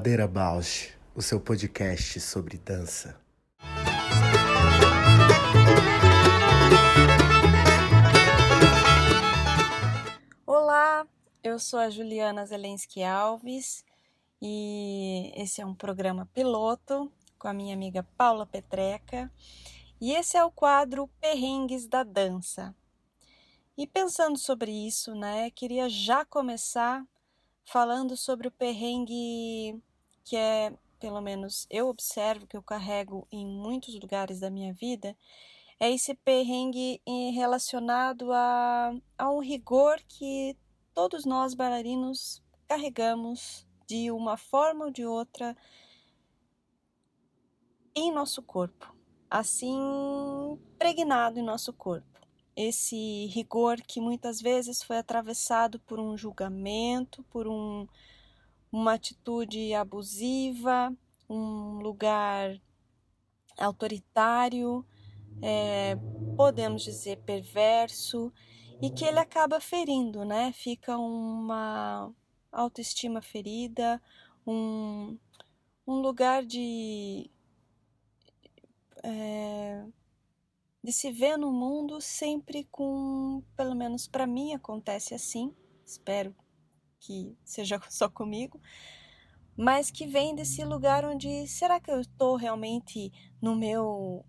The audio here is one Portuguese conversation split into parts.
Ladeira Bausch, o seu podcast sobre dança. Olá, eu sou a Juliana Zelensky Alves e esse é um programa piloto com a minha amiga Paula Petreca e esse é o quadro Perrengues da Dança. E pensando sobre isso, né, queria já começar falando sobre o perrengue que é, pelo menos eu observo que eu carrego em muitos lugares da minha vida, é esse perrengue relacionado a, a um rigor que todos nós bailarinos carregamos de uma forma ou de outra em nosso corpo, assim pregnado em nosso corpo. Esse rigor que muitas vezes foi atravessado por um julgamento, por um, uma atitude abusiva, um lugar autoritário, é, podemos dizer perverso, e que ele acaba ferindo, né? Fica uma autoestima ferida, um, um lugar de. É, de se ver no mundo sempre com, pelo menos para mim acontece assim, espero que seja só comigo, mas que vem desse lugar onde será que eu estou realmente no meu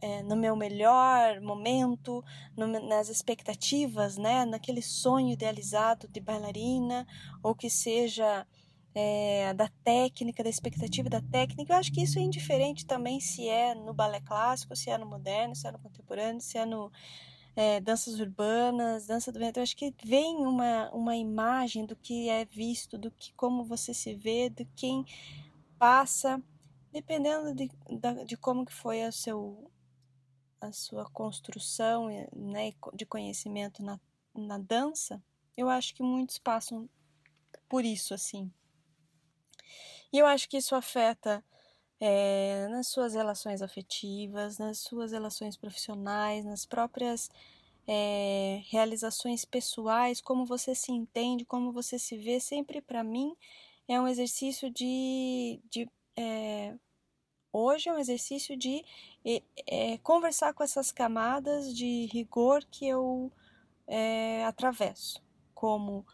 é, no meu melhor momento, no, nas expectativas, né, naquele sonho idealizado de bailarina, ou que seja é, da técnica, da expectativa da técnica. Eu acho que isso é indiferente também se é no balé clássico, se é no moderno, se é no contemporâneo, se é no é, danças urbanas, dança do vento. Eu acho que vem uma, uma imagem do que é visto, do que como você se vê, de quem passa, dependendo de, de como que foi a, seu, a sua construção né, de conhecimento na, na dança. Eu acho que muitos passam por isso, assim. E eu acho que isso afeta é, nas suas relações afetivas, nas suas relações profissionais, nas próprias é, realizações pessoais, como você se entende, como você se vê. Sempre para mim é um exercício de. de é, hoje é um exercício de conversar com essas camadas de rigor que eu atravesso, como,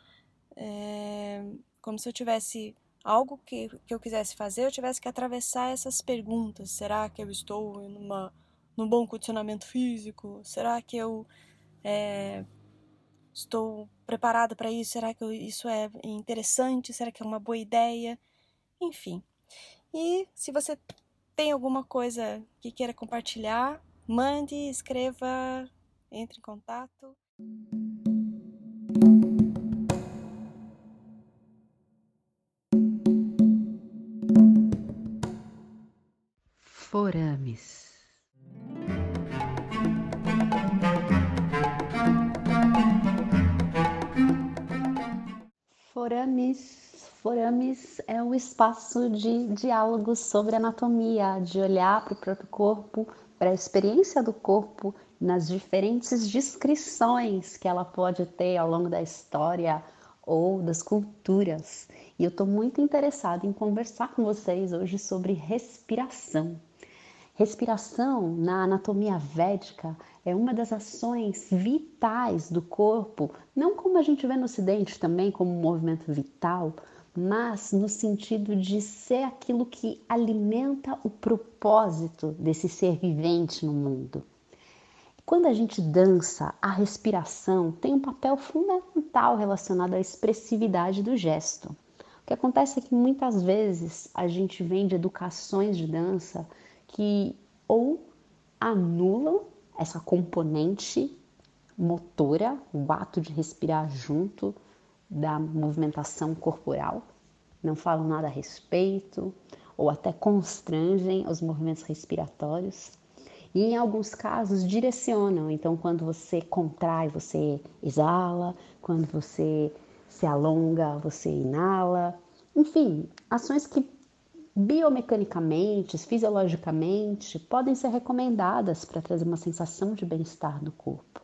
como se eu tivesse algo que, que eu quisesse fazer, eu tivesse que atravessar essas perguntas. Será que eu estou numa, num bom condicionamento físico? Será que eu é, estou preparada para isso? Será que eu, isso é interessante? Será que é uma boa ideia? Enfim. E se você tem alguma coisa que queira compartilhar, mande, escreva, entre em contato. Forames. Forames, forames é um espaço de diálogo sobre anatomia, de olhar para o próprio corpo, para a experiência do corpo nas diferentes descrições que ela pode ter ao longo da história ou das culturas. E eu estou muito interessada em conversar com vocês hoje sobre respiração. Respiração na anatomia védica é uma das ações vitais do corpo, não como a gente vê no Ocidente também como um movimento vital, mas no sentido de ser aquilo que alimenta o propósito desse ser vivente no mundo. Quando a gente dança, a respiração tem um papel fundamental relacionado à expressividade do gesto. O que acontece é que muitas vezes a gente vem de educações de dança que ou anulam essa componente motora, o ato de respirar junto da movimentação corporal, não falam nada a respeito, ou até constrangem os movimentos respiratórios. E em alguns casos direcionam. Então, quando você contrai, você exala, quando você se alonga, você inala. Enfim, ações que biomecanicamente, fisiologicamente, podem ser recomendadas para trazer uma sensação de bem-estar no corpo.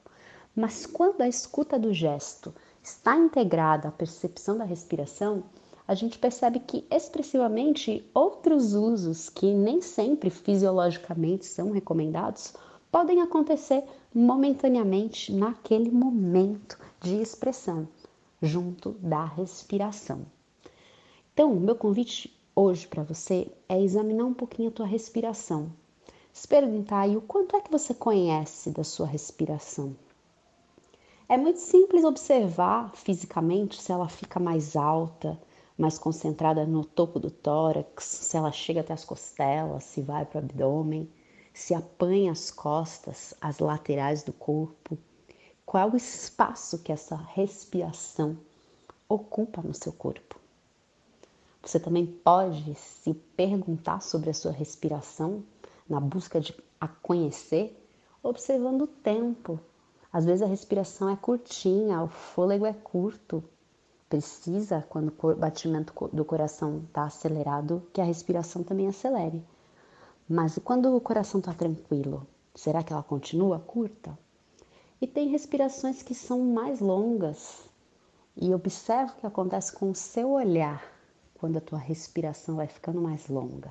Mas quando a escuta do gesto está integrada à percepção da respiração, a gente percebe que expressivamente outros usos que nem sempre fisiologicamente são recomendados podem acontecer momentaneamente naquele momento de expressão, junto da respiração. Então, meu convite hoje para você é examinar um pouquinho a tua respiração. Se perguntar aí o quanto é que você conhece da sua respiração. É muito simples observar fisicamente se ela fica mais alta, mais concentrada no topo do tórax, se ela chega até as costelas, se vai para o abdômen, se apanha as costas, as laterais do corpo. Qual o espaço que essa respiração ocupa no seu corpo? Você também pode se perguntar sobre a sua respiração na busca de a conhecer, observando o tempo. Às vezes a respiração é curtinha, o fôlego é curto, precisa, quando o batimento do coração está acelerado, que a respiração também acelere. Mas e quando o coração está tranquilo? Será que ela continua curta? E tem respirações que são mais longas. E observa o que acontece com o seu olhar quando a tua respiração vai ficando mais longa.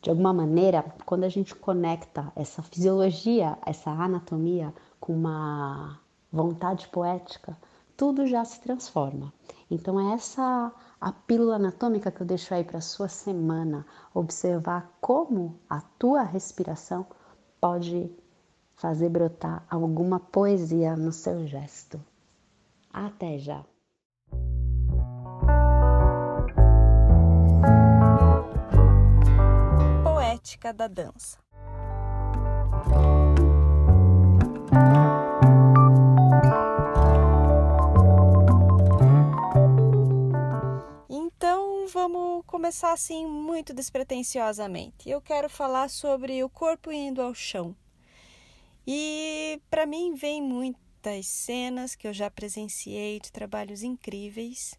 De alguma maneira, quando a gente conecta essa fisiologia, essa anatomia com uma vontade poética, tudo já se transforma. Então é essa a pílula anatômica que eu deixo aí para sua semana, observar como a tua respiração pode fazer brotar alguma poesia no seu gesto. Até já. Poética da dança. vamos começar assim muito despretensiosamente. Eu quero falar sobre o corpo indo ao chão. E para mim vem muitas cenas que eu já presenciei de trabalhos incríveis.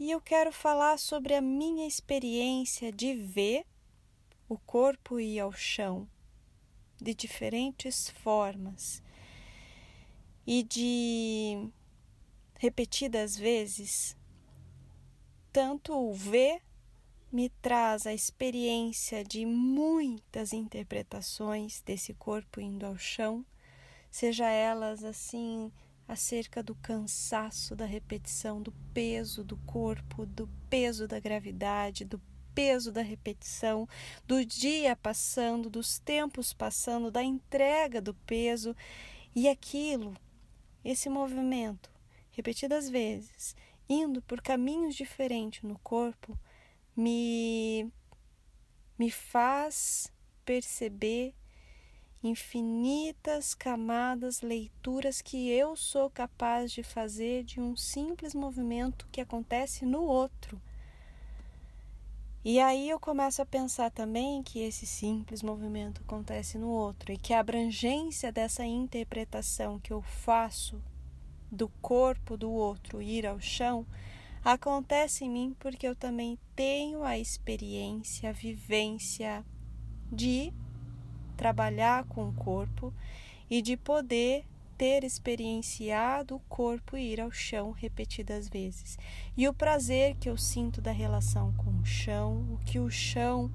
E eu quero falar sobre a minha experiência de ver o corpo ir ao chão de diferentes formas e de repetidas vezes tanto o ver me traz a experiência de muitas interpretações desse corpo indo ao chão, seja elas assim acerca do cansaço da repetição, do peso do corpo, do peso da gravidade, do peso da repetição, do dia passando, dos tempos passando, da entrega do peso e aquilo, esse movimento, repetidas vezes, indo por caminhos diferentes no corpo, me, me faz perceber infinitas camadas, leituras que eu sou capaz de fazer de um simples movimento que acontece no outro. E aí eu começo a pensar também que esse simples movimento acontece no outro e que a abrangência dessa interpretação que eu faço do corpo do outro ir ao chão acontece em mim porque eu também tenho a experiência, a vivência de trabalhar com o corpo e de poder ter experienciado o corpo ir ao chão repetidas vezes. E o prazer que eu sinto da relação com o chão, o que o chão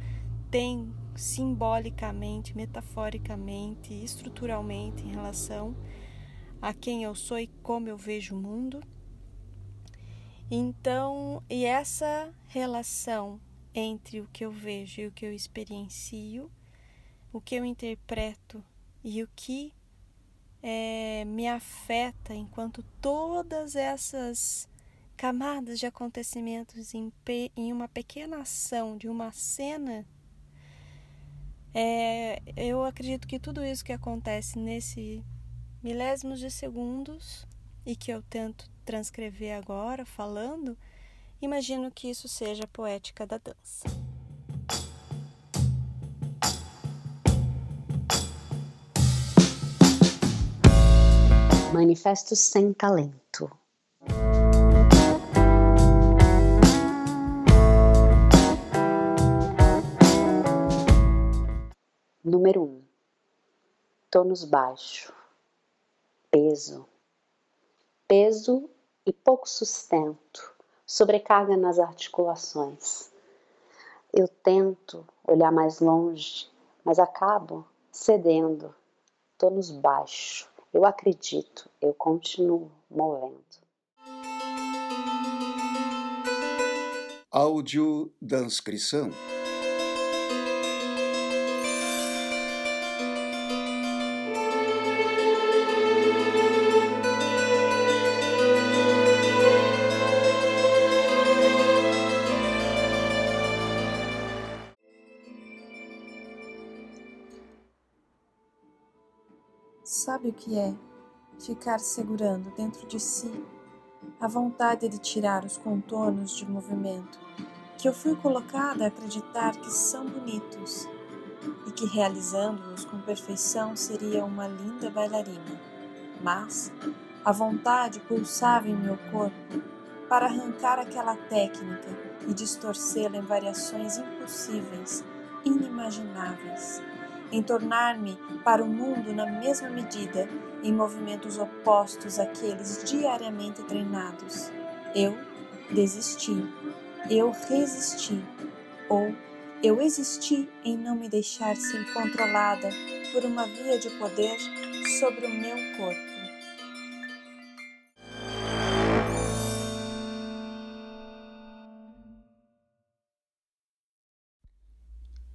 tem simbolicamente, metaforicamente, estruturalmente em relação a quem eu sou e como eu vejo o mundo. Então, e essa relação entre o que eu vejo e o que eu experiencio, o que eu interpreto e o que é, me afeta enquanto todas essas camadas de acontecimentos em, em uma pequena ação de uma cena é, eu acredito que tudo isso que acontece nesse milésimos de segundos e que eu tento transcrever agora falando, imagino que isso seja a poética da dança. Manifesto sem talento. Número 1. Um, tônus baixo peso. Peso e pouco sustento, sobrecarga nas articulações. Eu tento olhar mais longe, mas acabo cedendo. Estou nos baixos. Eu acredito, eu continuo movendo. Áudio da Sabe o que é ficar segurando dentro de si a vontade de tirar os contornos de movimento que eu fui colocada a acreditar que são bonitos e que realizando-os com perfeição seria uma linda bailarina. Mas a vontade pulsava em meu corpo para arrancar aquela técnica e distorcê-la em variações impossíveis, inimagináveis em tornar-me para o mundo na mesma medida, em movimentos opostos àqueles diariamente treinados. Eu desisti, eu resisti, ou eu existi em não me deixar ser controlada por uma via de poder sobre o meu corpo.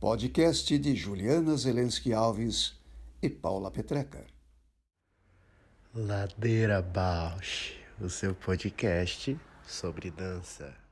Podcast de Juliana Zelensky Alves e Paula Petreca. Ladeira Bausch, o seu podcast sobre dança.